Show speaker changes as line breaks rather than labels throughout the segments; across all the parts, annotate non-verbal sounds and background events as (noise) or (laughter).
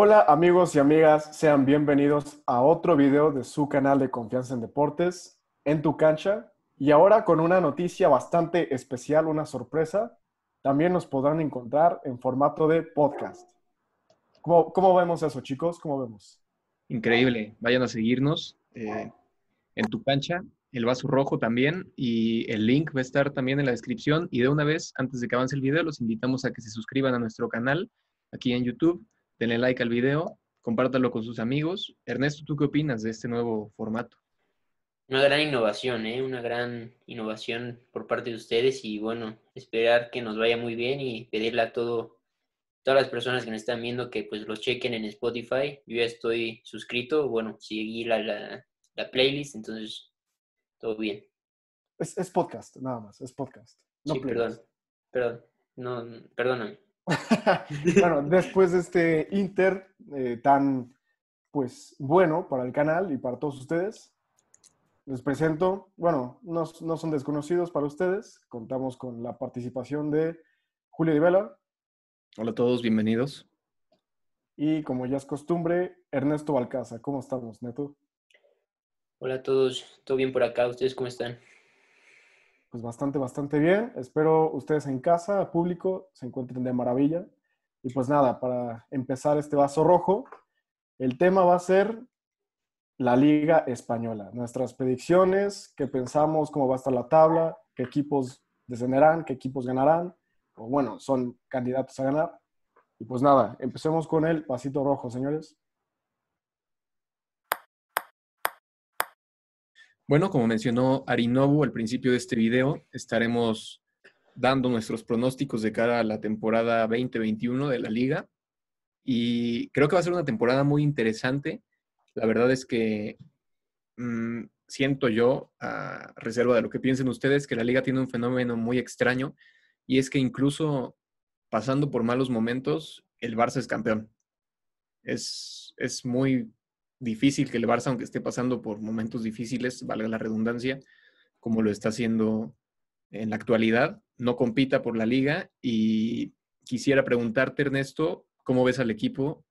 Hola amigos y amigas, sean bienvenidos a otro video de su canal de confianza en deportes, en tu cancha. Y ahora con una noticia bastante especial, una sorpresa, también nos podrán encontrar en formato de podcast. ¿Cómo, cómo vemos eso, chicos? ¿Cómo vemos?
Increíble. Vayan a seguirnos eh, en tu cancha, el vaso rojo también, y el link va a estar también en la descripción. Y de una vez, antes de que avance el video, los invitamos a que se suscriban a nuestro canal aquí en YouTube denle like al video, compártalo con sus amigos. Ernesto, ¿tú qué opinas de este nuevo formato?
Una gran innovación, ¿eh? Una gran innovación por parte de ustedes y bueno, esperar que nos vaya muy bien y pedirle a todo, todas las personas que nos están viendo que pues los chequen en Spotify. Yo ya estoy suscrito, bueno, seguí la, la, playlist, entonces todo bien.
Es, podcast, nada más, es podcast.
sí, perdón, perdón, no, perdóname. (laughs)
bueno, después de este Inter eh, tan pues bueno para el canal y para todos ustedes, les presento, bueno, no, no, son desconocidos para ustedes, contamos con la participación de Julio Di Vela.
Hola a todos, bienvenidos.
Y como ya es costumbre, Ernesto Balcaza. ¿Cómo estamos, Neto?
Hola a todos, ¿todo bien por acá? ¿Ustedes cómo están?
Pues bastante, bastante bien. Espero ustedes en casa, público, se encuentren de maravilla. Y pues nada, para empezar este vaso rojo, el tema va a ser la Liga Española. Nuestras predicciones, qué pensamos, cómo va a estar la tabla, qué equipos descenderán, qué equipos ganarán, o bueno, son candidatos a ganar. Y pues nada, empecemos con el pasito rojo, señores.
Bueno, como mencionó Arinobu al principio de este video, estaremos dando nuestros pronósticos de cara a la temporada 2021 de la liga. Y creo que va a ser una temporada muy interesante. La verdad es que mm, siento yo, a reserva de lo que piensen ustedes, que la liga tiene un fenómeno muy extraño y es que incluso pasando por malos momentos, el Barça es campeón. Es, es muy difícil que el Barça, aunque esté pasando por momentos difíciles, valga la redundancia, como lo está haciendo en la actualidad, no compita por la liga y quisiera preguntarte, Ernesto, ¿cómo ves al equipo?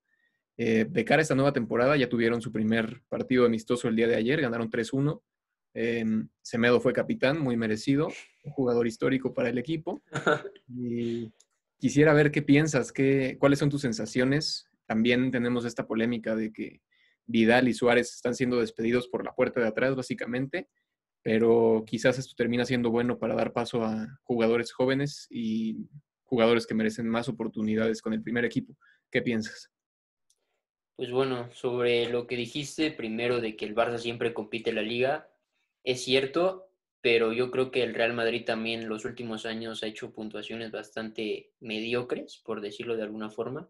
Eh, de cara a esta nueva temporada, ya tuvieron su primer partido amistoso el día de ayer, ganaron 3-1. Em, Semedo fue capitán, muy merecido, un jugador histórico para el equipo. (laughs) Y quisiera ver qué piensas, qué, cuáles son tus sensaciones. También tenemos esta polémica de que Vidal y Suárez están siendo despedidos por la puerta de atrás, básicamente, pero quizás esto termina siendo bueno para dar paso a jugadores jóvenes y jugadores que merecen más oportunidades con el primer equipo. ¿Qué piensas?
Pues bueno, sobre lo que dijiste primero de que el Barça siempre compite en la liga, es cierto, pero yo creo que el Real Madrid también en los últimos años ha hecho puntuaciones bastante mediocres, por decirlo de alguna forma,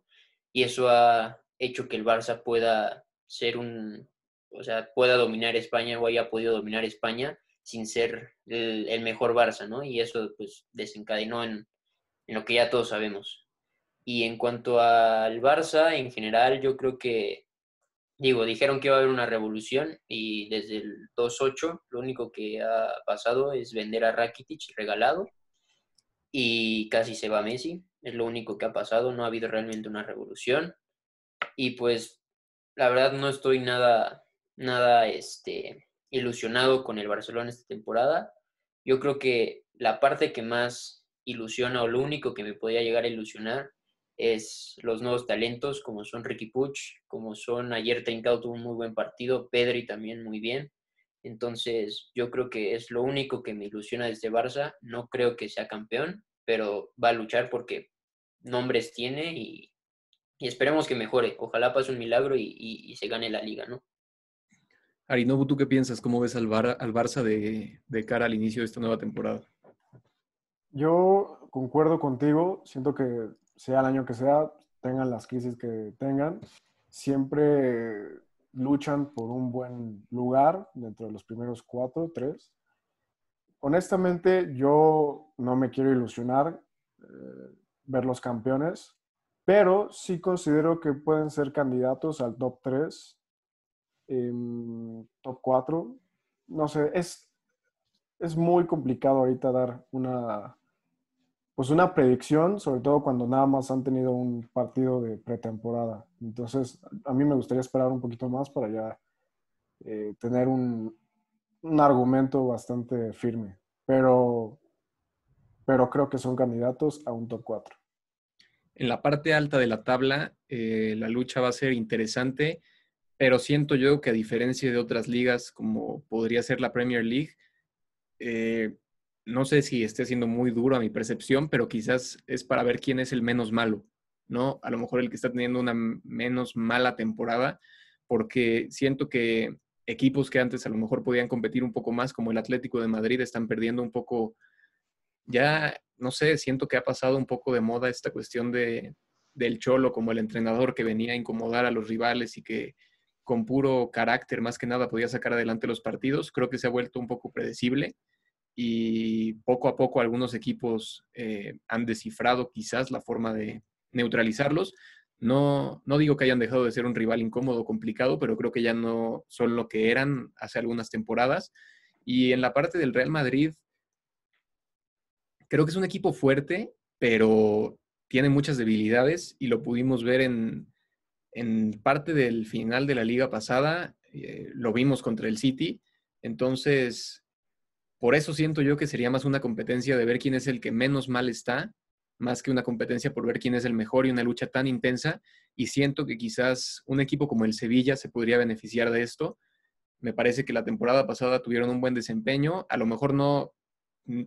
y eso ha hecho que el Barça pueda ser un, o sea, pueda dominar España o haya podido dominar España sin ser el, mejor Barça, ¿no? Y eso pues desencadenó en, lo que ya todos sabemos. Y en cuanto al Barça, en general, yo creo que, digo, dijeron que iba a haber una revolución y desde el 2-8 lo único que ha pasado es vender a Rakitic regalado y casi se va Messi, es lo único que ha pasado, no ha habido realmente una revolución. Y pues la verdad no estoy nada, nada este, ilusionado con el Barcelona esta temporada. Yo creo que la parte que más ilusiona o lo único que me podía llegar a ilusionar es los nuevos talentos como son Ricky Puch, como son ayer Trincao tuvo un muy buen partido, Pedri también muy bien. Entonces yo creo que es lo único que me ilusiona desde Barça. No creo que sea campeón, pero va a luchar porque nombres tiene y, y esperemos que mejore. Ojalá pase un milagro y, se gane la liga, ¿no?
Arinobu, ¿tú qué piensas? ¿Cómo ves al, al Barça de, de, cara al inicio de esta nueva temporada?
Yo concuerdo contigo. Siento que sea el año que sea, tengan las crisis que tengan, siempre luchan por un buen lugar dentro de los primeros cuatro, tres. Honestamente, yo no me quiero ilusionar eh, ver los campeones pero sí considero que pueden ser candidatos al top 3, top 4. No sé, es, es muy complicado ahorita dar una, pues una predicción, sobre todo cuando nada más han tenido un partido de pretemporada. Entonces, a mí me gustaría esperar un poquito más para ya eh, tener un, un, argumento bastante firme. Pero, pero creo que son candidatos a un top 4.
En la parte alta de la tabla, eh, la lucha va a ser interesante, pero siento yo que a diferencia de otras ligas, como podría ser la Premier League, eh, no sé si esté siendo muy duro a mi percepción, pero quizás es para ver quién es el menos malo, ¿no? A lo mejor el que está teniendo una menos mala temporada, porque siento que equipos que antes a lo mejor podían competir un poco más, como el Atlético de Madrid, están perdiendo un poco, ya, no sé, siento que ha pasado un poco de moda esta cuestión de, del cholo como el entrenador que venía a incomodar a los rivales y que con puro carácter más que nada podía sacar adelante los partidos. Creo que se ha vuelto un poco predecible y poco a poco algunos equipos eh, han descifrado quizás la forma de neutralizarlos. No, no digo que hayan dejado de ser un rival incómodo, complicado, pero creo que ya no son lo que eran hace algunas temporadas. Y en la parte del Real Madrid, creo que es un equipo fuerte, pero tiene muchas debilidades y lo pudimos ver en, en parte del final de la liga pasada, eh, lo vimos contra el City. Entonces, por eso siento yo que sería más una competencia de ver quién es el que menos mal está, más que una competencia por ver quién es el mejor y una lucha tan intensa. Y siento que quizás un equipo como el Sevilla se podría beneficiar de esto. Me parece que la temporada pasada tuvieron un buen desempeño. A lo mejor no,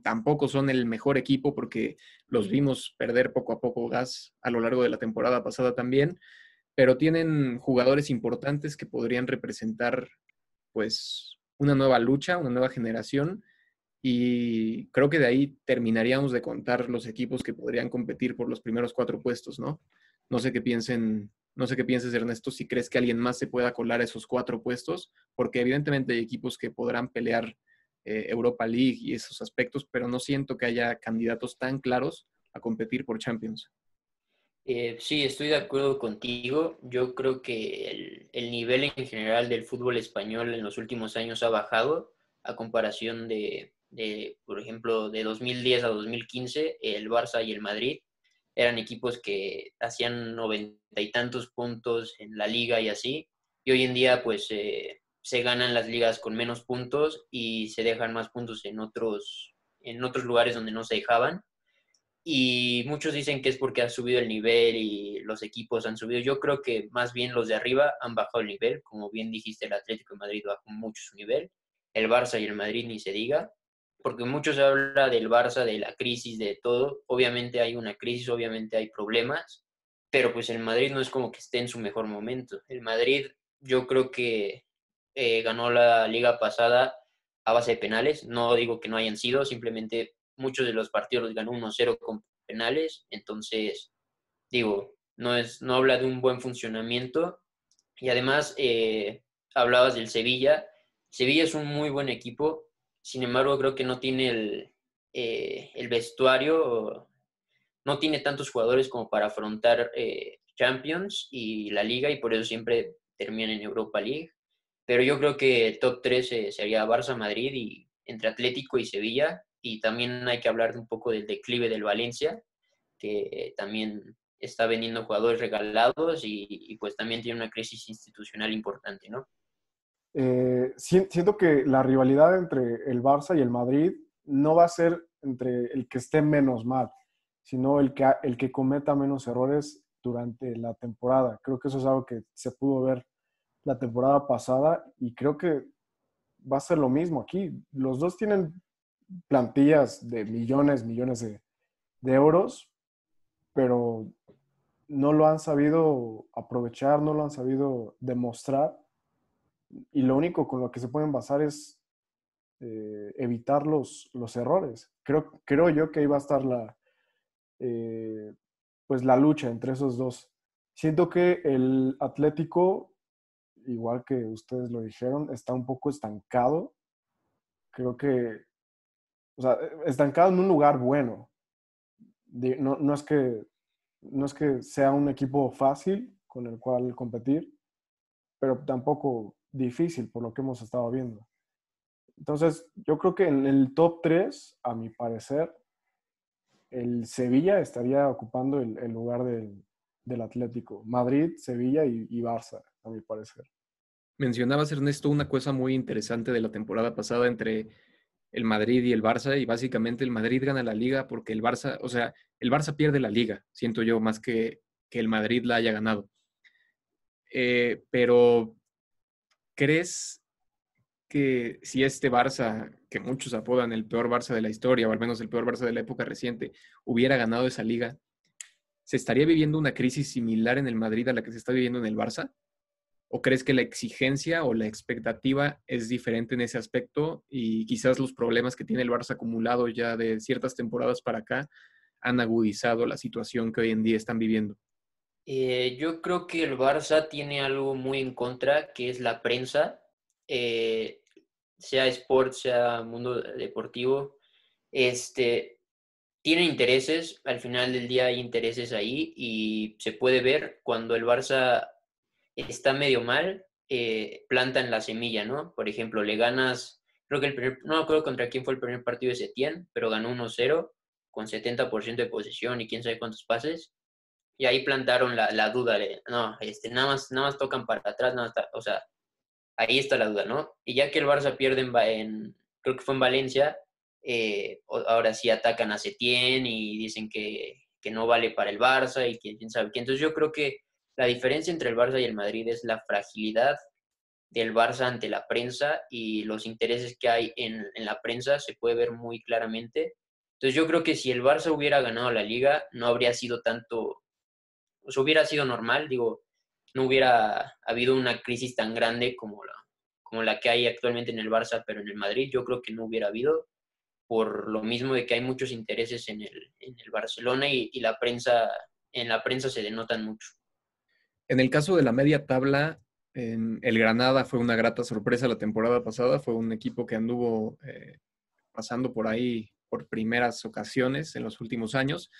tampoco son el mejor equipo porque los vimos perder poco a poco gas a lo largo de la temporada pasada también, pero tienen jugadores importantes que podrían representar pues una nueva lucha, una nueva generación y creo que de ahí terminaríamos de contar los equipos que podrían competir por los primeros cuatro puestos, ¿no? No sé qué piensen, no sé qué pienses, Ernesto, si crees que alguien más se pueda colar a esos cuatro puestos, porque evidentemente hay equipos que podrán pelear eh, Europa League y esos aspectos, pero no siento que haya candidatos tan claros a competir por Champions.
Eh, sí, estoy de acuerdo contigo. Yo creo que el, el, nivel en general del fútbol español en los últimos años ha bajado a comparación de, de, por ejemplo, de 2010 a 2015, el Barça y el Madrid eran equipos que hacían noventa y tantos puntos en la liga y así, y hoy en día pues eh, se ganan las ligas con menos puntos y se dejan más puntos en otros, en otros lugares donde no se dejaban. Y muchos dicen que es porque ha subido el nivel y los equipos han subido. Yo creo que más bien los de arriba han bajado el nivel. Como bien dijiste, el Atlético de Madrid bajó mucho su nivel. El Barça y el Madrid ni se diga porque mucho se habla del Barça, de la crisis, de todo. Obviamente hay una crisis, obviamente hay problemas, pero pues el Madrid no es como que esté en su mejor momento. El Madrid yo creo que eh, ganó la liga pasada a base de penales. No digo que no hayan sido, simplemente muchos de los partidos los ganó 1-0 con penales. Entonces, digo, no, es, no habla de un buen funcionamiento. Y además, eh, hablabas del Sevilla. Sevilla es un muy buen equipo, sin embargo, creo que no tiene el, eh, el vestuario, no tiene tantos jugadores como para afrontar eh, Champions y la liga y por eso siempre termina en Europa League. Pero yo creo que el top 3 sería Barça, Madrid y entre Atlético y Sevilla. Y también hay que hablar un poco del declive del Valencia, que también está vendiendo jugadores regalados y, y pues también tiene una crisis institucional importante, ¿no?
Eh, siento que la rivalidad entre el Barça y el Madrid no va a ser entre el que esté menos mal, sino el que, el que cometa menos errores durante la temporada. Creo que eso es algo que se pudo ver la temporada pasada y creo que va a ser lo mismo aquí. Los dos tienen plantillas de millones, millones de, de euros, pero no lo han sabido aprovechar, no lo han sabido demostrar y lo único con lo que se pueden basar es eh, evitar los, los errores. Creo, creo yo que ahí va a estar la, eh, pues la lucha entre esos dos. Siento que el Atlético, igual que ustedes lo dijeron, está un poco estancado. Creo que, o sea, estancado en un lugar bueno. No, no, es que, no es que sea un equipo fácil con el cual competir, pero tampoco difícil por lo que hemos estado viendo. Entonces, yo creo que en el top 3, a mi parecer, el Sevilla estaría ocupando el, lugar del, Atlético. Madrid, Sevilla y, y Barça, a mi parecer.
Mencionabas, Ernesto, una cosa muy interesante de la temporada pasada entre el Madrid y el Barça, y básicamente el Madrid gana la liga porque el Barça, o sea, el Barça pierde la liga, siento yo, más que, que el Madrid la haya ganado. Eh, pero, ¿crees que si este Barça, que muchos apodan el peor Barça de la historia, o al menos el peor Barça de la época reciente, hubiera ganado esa liga, ¿se estaría viviendo una crisis similar en el Madrid a la que se está viviendo en el Barça? ¿O crees que la exigencia o la expectativa es diferente en ese aspecto y quizás los problemas que tiene el Barça acumulado ya de ciertas temporadas para acá han agudizado la situación que hoy en día están viviendo?
Eh, yo creo que el Barça tiene algo muy en contra, que es la prensa, eh, sea sport, sea mundo deportivo. Este, tiene intereses, al final del día hay intereses ahí y se puede ver cuando el Barça está medio mal, eh, plantan la semilla, ¿no? Por ejemplo, le ganas, creo que el primer, no me acuerdo contra quién fue el primer partido de Setién, pero ganó 1-0 con 70% de posesión y quién sabe cuántos pases. Y ahí plantaron la, la duda de, no, este, nada, más, nada más tocan para atrás, nada o sea, ahí está la duda, ¿no? Y ya que el Barça pierde en, creo que fue en Valencia, eh, ahora sí atacan a Setién y dicen que, que no vale para el Barça y quién sabe qué. Entonces yo creo que la diferencia entre el Barça y el Madrid es la fragilidad del Barça ante la prensa y los intereses que hay en, la prensa se puede ver muy claramente. Entonces yo creo que si el Barça hubiera ganado la liga, no habría sido tanto, sea, hubiera sido normal, digo, no hubiera habido una crisis tan grande como la, como la que hay actualmente en el Barça, pero en el Madrid yo creo que no hubiera habido, por lo mismo de que hay muchos intereses en el, en el Barcelona y, y la prensa, en la prensa se denotan mucho.
En el caso de la media tabla, en el Granada fue una grata sorpresa la temporada pasada. Fue un equipo que anduvo eh, pasando por ahí por primeras ocasiones en los últimos años.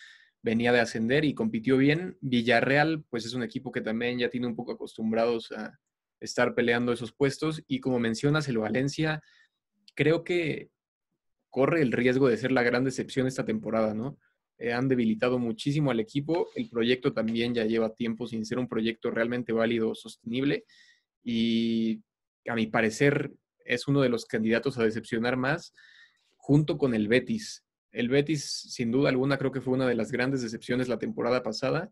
Venía de ascender y compitió bien. Villarreal, pues es un equipo que también ya tiene un poco acostumbrados a estar peleando esos puestos. Y como mencionas, el Valencia, creo que corre el riesgo de ser la gran decepción esta temporada, ¿no? Eh, han debilitado muchísimo al equipo. El proyecto también ya lleva tiempo sin ser un proyecto realmente válido, sostenible. Y a mi parecer es uno de los candidatos a decepcionar más, junto con el Betis. El Betis, sin duda alguna, creo que fue una de las grandes decepciones la temporada pasada.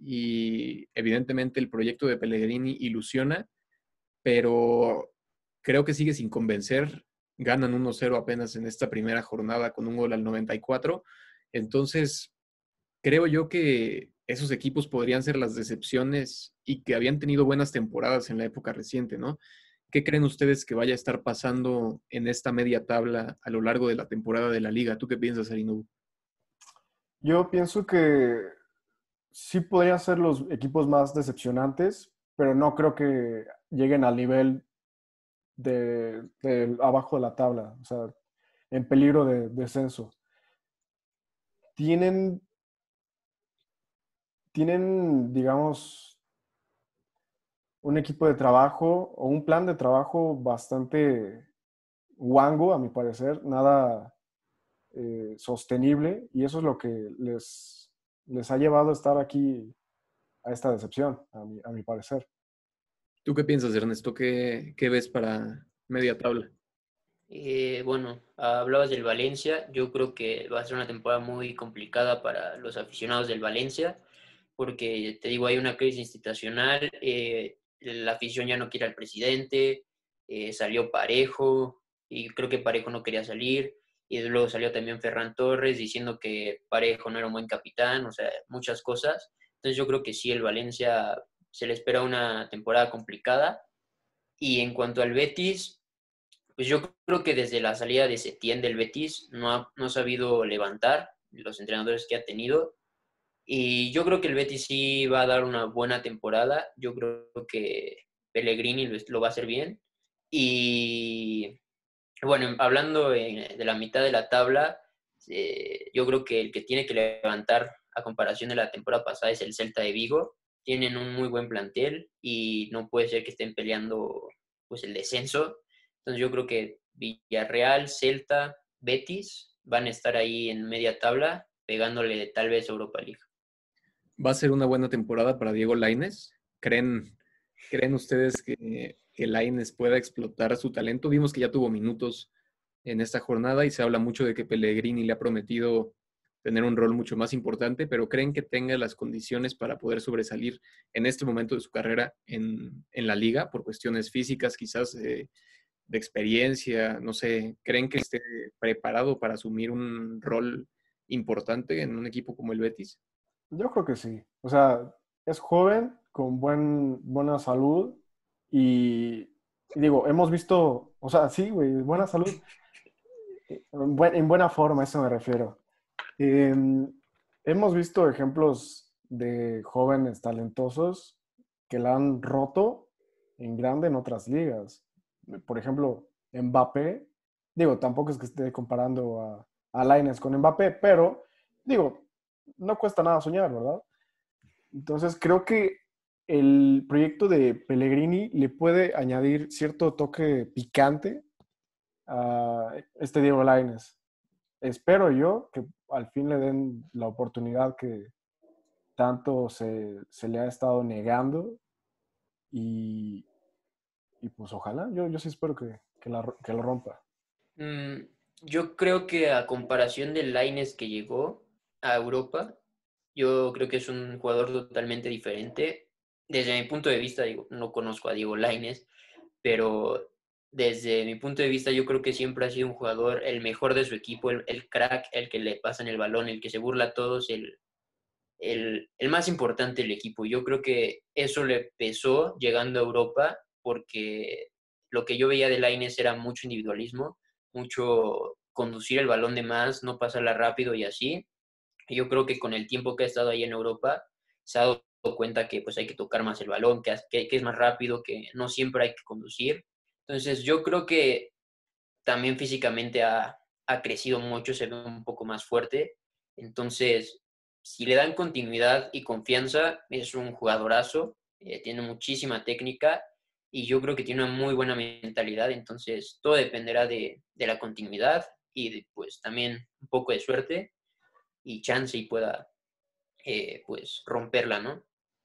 Y evidentemente el proyecto de Pellegrini ilusiona, pero creo que sigue sin convencer. Ganan 1-0 apenas en esta primera jornada con un gol al 94 entonces, creo yo que esos equipos podrían ser las decepciones y que habían tenido buenas temporadas en la época reciente, ¿no? ¿Qué creen ustedes que vaya a estar pasando en esta media tabla a lo largo de la temporada de la liga? ¿Tú qué piensas, Arinu?
Yo pienso que sí podrían ser los equipos más decepcionantes, pero no creo que lleguen al nivel de, abajo de la tabla, o sea, en peligro de descenso tienen, tienen, digamos, un equipo de trabajo o un plan de trabajo bastante guango, a mi parecer, nada eh, sostenible, y eso es lo que les, les ha llevado a estar aquí a esta decepción, a mi, a mi parecer.
¿Tú qué piensas, Ernesto? ¿Qué, ¿Qué, ves para media tabla?
Eh, bueno, hablabas del Valencia. Yo creo que va a ser una temporada muy complicada para los aficionados del Valencia, porque te digo, hay una crisis institucional, eh, la afición ya no quiere al presidente, eh, salió Parejo, y creo que Parejo no quería salir, y luego salió también Ferran Torres diciendo que Parejo no era un buen capitán, o sea, muchas cosas. Entonces yo creo que sí, el Valencia se le espera una temporada complicada. Y en cuanto al Betis, pues yo creo que desde la salida de Setién del Betis no ha, no ha sabido levantar los entrenadores que ha tenido. Y yo creo que el Betis sí va a dar una buena temporada. Yo creo que Pellegrini lo, va a hacer bien. Y bueno, hablando de la mitad de la tabla, eh, yo creo que el que tiene que levantar a comparación de la temporada pasada es el Celta de Vigo. Tienen un muy buen plantel y no puede ser que estén peleando pues el descenso. Entonces yo creo que Villarreal, Celta, Betis van a estar ahí en media tabla pegándole tal vez Europa League.
¿Va a ser una buena temporada para Diego Laines? ¿Creen, ¿creen ustedes que, que Laines pueda explotar su talento? Vimos que ya tuvo minutos en esta jornada y se habla mucho de que Pellegrini le ha prometido tener un rol mucho más importante, pero creen que tenga las condiciones para poder sobresalir en este momento de su carrera en, la liga por cuestiones físicas, quizás de experiencia, no sé, ¿creen que esté preparado para asumir un rol importante en un equipo como el Betis?
Yo creo que sí. O sea, es joven, con buen, buena salud y, digo, hemos visto, o sea, sí, güey, buena salud. En, buena forma, eso me refiero. Em, hemos visto ejemplos de jóvenes talentosos que la han roto en grande en otras ligas. Por ejemplo, Mbappé, digo, tampoco es que esté comparando a, a Laines con Mbappé, pero digo, no cuesta nada soñar, ¿verdad? Entonces creo que el proyecto de Pellegrini le puede añadir cierto toque picante a este Diego Laines. Espero yo que al fin le den la oportunidad que tanto se, le ha estado negando y, y pues ojalá, yo, yo sí espero que, que, lo rompa.
Mm, yo creo que a comparación del Laines que llegó a Europa, yo creo que es un jugador totalmente diferente. Desde mi punto de vista, digo, no conozco a Diego Laines, pero desde mi punto de vista, yo creo que siempre ha sido un jugador el mejor de su equipo, el, crack, el que le pasa en el balón, el que se burla a todos, el, el, el, más importante del equipo. Yo creo que eso le pesó llegando a Europa porque lo que yo veía de Laines era mucho individualismo, mucho conducir el balón de más, no pasarla rápido y así. Yo creo que con el tiempo que ha estado ahí en Europa, se ha dado cuenta que pues hay que tocar más el balón, que, que es más rápido, que no siempre hay que conducir entonces yo creo que también físicamente ha, crecido mucho, se ve un poco más fuerte. Entonces, si le dan continuidad y confianza, es un jugadorazo, eh, tiene muchísima técnica y yo creo que tiene una muy buena mentalidad. Entonces, todo dependerá de, la continuidad y pues también un poco de suerte y chance y pueda eh, pues romperla, ¿no?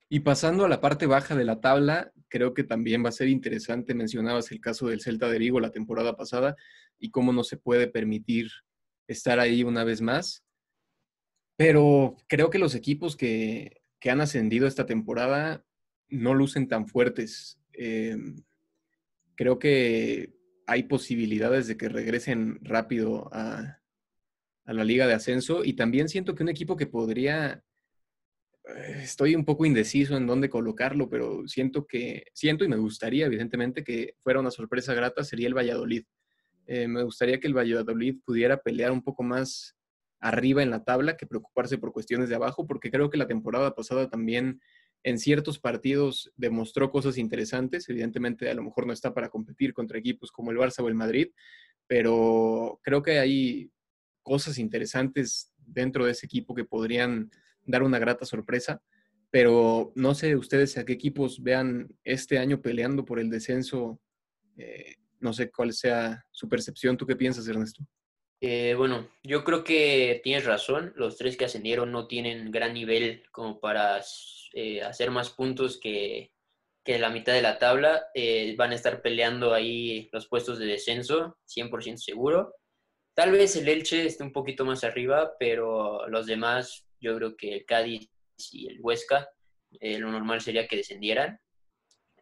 Y pasando a la parte baja de la tabla, creo que también va a ser interesante. Mencionabas el caso del Celta de Vigo la temporada pasada y cómo no se puede permitir estar ahí una vez más. Pero creo que los equipos que, han ascendido esta temporada no lucen tan fuertes. Em, creo que hay posibilidades de que regresen rápido a, la liga de ascenso y también siento que un equipo que podría estoy un poco indeciso en dónde colocarlo, pero siento que, siento y me gustaría, evidentemente, que fuera una sorpresa grata, sería el Valladolid. Eh, me gustaría que el Valladolid pudiera pelear un poco más arriba en la tabla que preocuparse por cuestiones de abajo, porque creo que la temporada pasada también en ciertos partidos demostró cosas interesantes. Evidentemente, a lo mejor no está para competir contra equipos como el Barça o el Madrid, pero creo que hay cosas interesantes dentro de ese equipo que podrían dar una grata sorpresa. Pero no sé ustedes a qué equipos vean este año peleando por el descenso. Eh, no sé cuál sea su percepción. ¿Tú qué piensas, Ernesto?
Eh, bueno, yo creo que tienes razón. Los tres que ascendieron no tienen gran nivel como para eh, hacer más puntos que, que, la mitad de la tabla. van a estar peleando ahí los puestos de descenso, 100% seguro. Tal vez el Elche esté un poquito más arriba, pero los demás yo creo que el Cádiz y el Huesca, eh, lo normal sería que descendieran.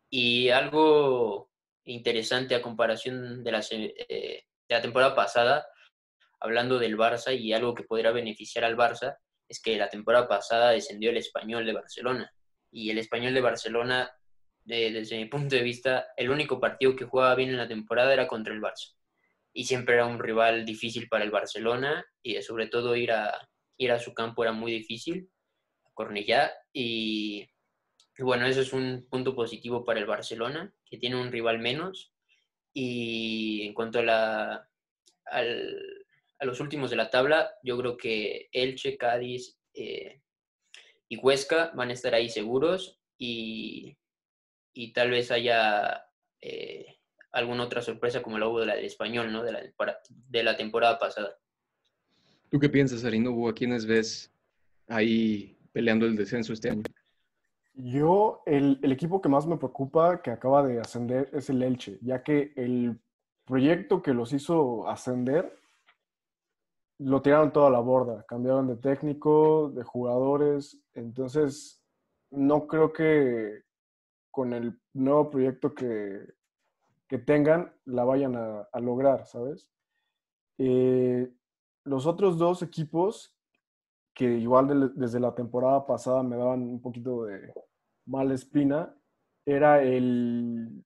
Y algo interesante a comparación de la, eh, de la temporada pasada, hablando del Barça y algo que podría beneficiar al Barça, es que la temporada pasada descendió el español de Barcelona. Y el español de Barcelona, desde mi punto de vista, el único partido que jugaba bien en la temporada era contra el Barça. Y siempre era un rival difícil para el Barcelona y sobre todo ir a, ir a su campo era muy difícil, a Cornellá, y, bueno, eso es un punto positivo para el Barcelona, que tiene un rival menos, y en cuanto a, la, a los últimos de la tabla, yo creo que Elche, Cádiz eh, y Huesca van a estar ahí seguros, y, y tal vez haya... Eh, alguna otra sorpresa como la hubo de la del español, ¿no? De la, de la temporada pasada.
¿Tú qué piensas, Arinobu? ¿A quiénes ves ahí peleando el descenso este año?
Yo, el, el, equipo que más me preocupa que acaba de ascender es el Elche, ya que el proyecto que los hizo ascender lo tiraron toda la borda, cambiaron de técnico, de jugadores, entonces no creo que con el nuevo proyecto que, que tengan la vayan a, lograr, ¿sabes? Eh, los otros dos equipos que igual de, desde la temporada pasada me daban un poquito de mala espina, era el,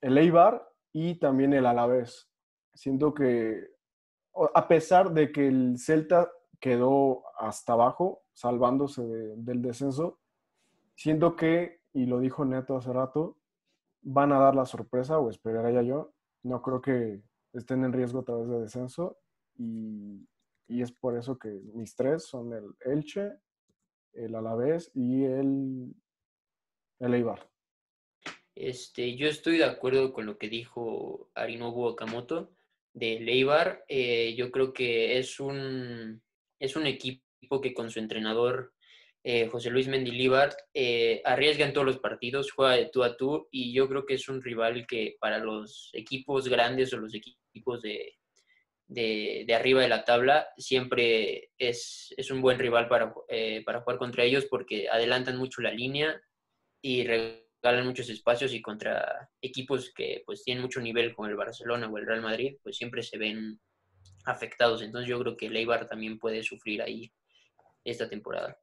el Eibar y también el Alavés. Siento que a pesar de que el Celta quedó hasta abajo, salvándose del descenso, siento que, y lo dijo Neto hace rato, van a dar la sorpresa, o esperaría yo. No creo que estén en riesgo a través de descenso. Y, y es por eso que mis tres son el Elche, el Alavés y el, el Eibar.
Este, yo estoy de acuerdo con lo que dijo Arinobu Okamoto de Leibar. Eh, yo creo que es un, es un equipo que con su entrenador eh, José Luis Mendilíbar eh, arriesga en todos los partidos, juega de tú a tú y yo creo que es un rival que para los equipos grandes o los equipos de, de, arriba de la tabla siempre es, es un buen rival para, para jugar contra ellos porque adelantan mucho la línea y regalan muchos espacios y contra equipos que pues tienen mucho nivel como el Barcelona o el Real Madrid, pues siempre se ven afectados. Entonces yo creo que el también puede sufrir ahí esta temporada.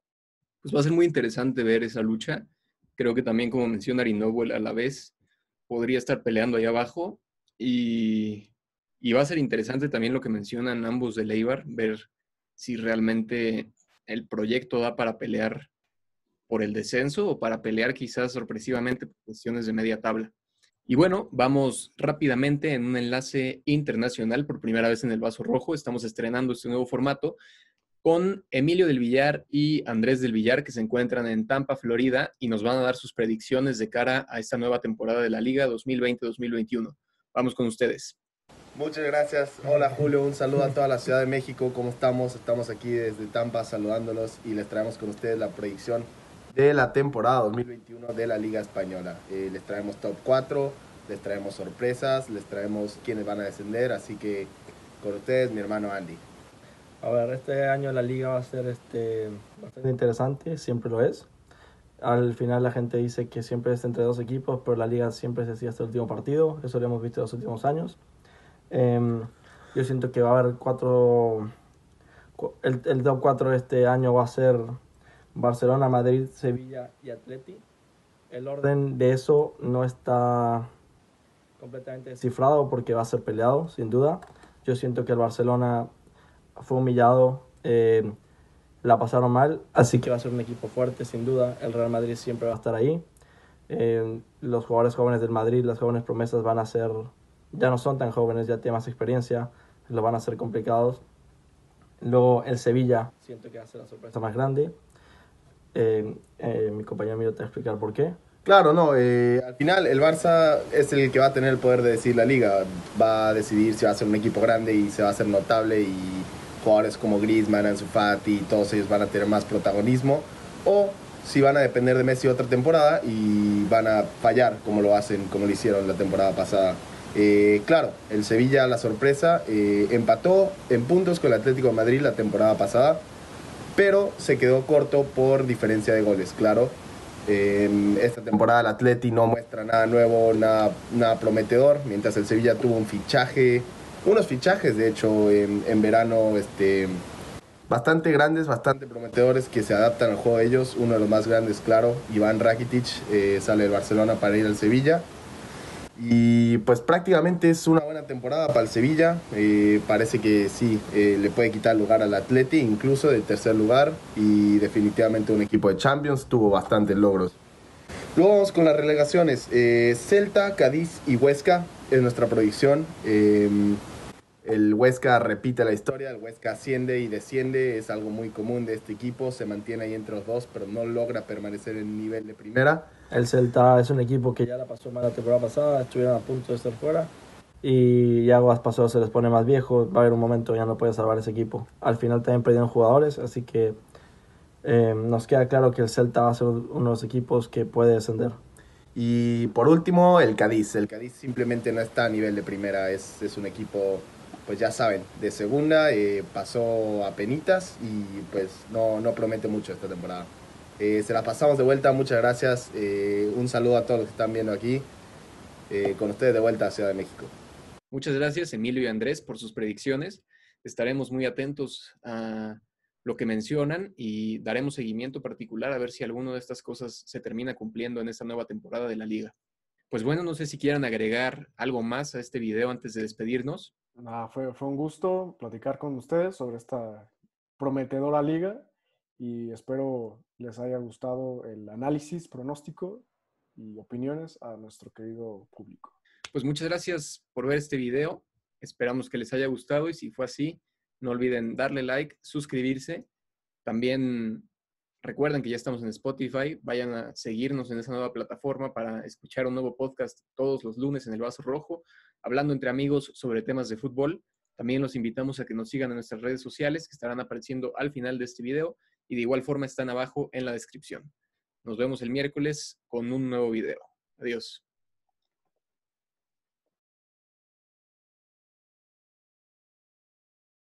Pues va a ser muy interesante ver esa lucha. Creo que también, como menciona Arinovo, a la vez podría estar peleando ahí abajo. Y, y, va a ser interesante también lo que mencionan ambos del Eibar, ver si realmente el proyecto da para pelear por el descenso o para pelear quizás sorpresivamente por cuestiones de media tabla. Y bueno, vamos rápidamente en un enlace internacional por primera vez en el Vaso Rojo. Estamos estrenando este nuevo formato con Emilio del Villar y Andrés del Villar, que se encuentran en Tampa, Florida, y nos van a dar sus predicciones de cara a esta nueva temporada de la Liga 2020-2021. Vamos con ustedes.
Muchas gracias. Hola Julio, un saludo a toda la Ciudad de México. ¿Cómo estamos? Estamos aquí desde Tampa saludándolos y les traemos con ustedes la predicción de la temporada 2021 de la Liga Española. Eh, les traemos top 4, les traemos sorpresas, les traemos quienes van a descender, así que con ustedes mi hermano Andy.
A ver, este año la liga va a ser este, bastante interesante, siempre lo es. Al final la gente dice que siempre es entre dos equipos, pero la liga siempre se hacía hasta el último partido, eso lo hemos visto en los últimos años. Em, yo siento que va a haber cuatro, el, el top 4 de este año va a ser Barcelona, Madrid, Sevilla y Atleti. El orden de eso no está completamente descifrado porque va a ser peleado, sin duda. Yo siento que el Barcelona fue humillado, eh, la pasaron mal, así que va a ser un equipo fuerte, sin duda. El Real Madrid siempre va a estar ahí. Eh, los jugadores jóvenes del Madrid, las jóvenes promesas van a ser, ya no son tan jóvenes, ya tienen más experiencia, lo van a ser complicados. Luego el Sevilla, siento que va a ser la sorpresa más grande. Eh, eh, mi compañero te va a explicar por qué.
Claro, no, eh, al final el Barça es el que va a tener el poder de decidir la liga, va a decidir si va a ser un equipo grande y se va a hacer notable y jugadores como Griezmann, Ansu Fati, todos ellos van a tener más protagonismo o si van a depender de Messi otra temporada y van a fallar como lo hacen, como lo hicieron la temporada pasada. claro, el Sevilla, la sorpresa, empató en puntos con el Atlético de Madrid la temporada pasada pero se quedó corto por diferencia de goles, claro. esta temporada el Atleti no muestra nada nuevo, nada, prometedor, mientras el Sevilla tuvo un fichaje, unos fichajes de hecho en, verano este, bastante grandes, bastante prometedores que se adaptan al juego de ellos. Uno de los más grandes, claro, Iván Rakitic, eh, sale del Barcelona para ir al Sevilla. Y pues prácticamente es una buena temporada para el Sevilla. Eh, parece que sí, eh, le puede quitar lugar al Atleti, incluso del tercer lugar. Y definitivamente un equipo de Champions tuvo bastantes logros. Luego vamos con las relegaciones. Eh, Celta, Cádiz y Huesca es nuestra predicción. El Huesca repite la historia, el Huesca asciende y desciende, es algo muy común de este equipo, se mantiene ahí entre los dos, pero no logra permanecer en nivel de primera.
El Celta es un equipo que ya la pasó mal la temporada pasada, estuvieron a punto de estar fuera. y ya Paso se les pone más viejo, va a haber un momento ya no puede salvar ese equipo. Al final también perdieron jugadores, así que eh, nos queda claro que el Celta va a ser uno de los equipos que puede descender.
Y por último, el Cádiz. El Cádiz simplemente no está a nivel de primera, es, es un equipo, pues ya saben, de segunda, eh, pasó a penitas y pues no, no promete mucho esta temporada. Eh, se la pasamos de vuelta, muchas gracias. un saludo a todos los que están viendo aquí. con ustedes de vuelta a Ciudad de México.
Muchas gracias, Emilio y Andrés, por sus predicciones. Estaremos muy atentos a lo que mencionan y daremos seguimiento particular a ver si alguna de estas cosas se termina cumpliendo en esta nueva temporada de la liga. Pues bueno, no sé si quieran agregar algo más a este video antes de despedirnos.
Fue, fue un gusto platicar con ustedes sobre esta prometedora liga y espero les haya gustado el análisis, pronóstico y opiniones a nuestro querido público.
Pues muchas gracias por ver este video. Esperamos que les haya gustado y si fue así, no olviden darle like, suscribirse. También recuerden que ya estamos en Spotify. Vayan a seguirnos en esa nueva plataforma para escuchar un nuevo podcast todos los lunes en el Vaso Rojo, hablando entre amigos sobre temas de fútbol. También los invitamos a que nos sigan en nuestras redes sociales que estarán apareciendo al final de este video y de igual forma están abajo en la descripción. Nos vemos el miércoles con un nuevo video. Adiós.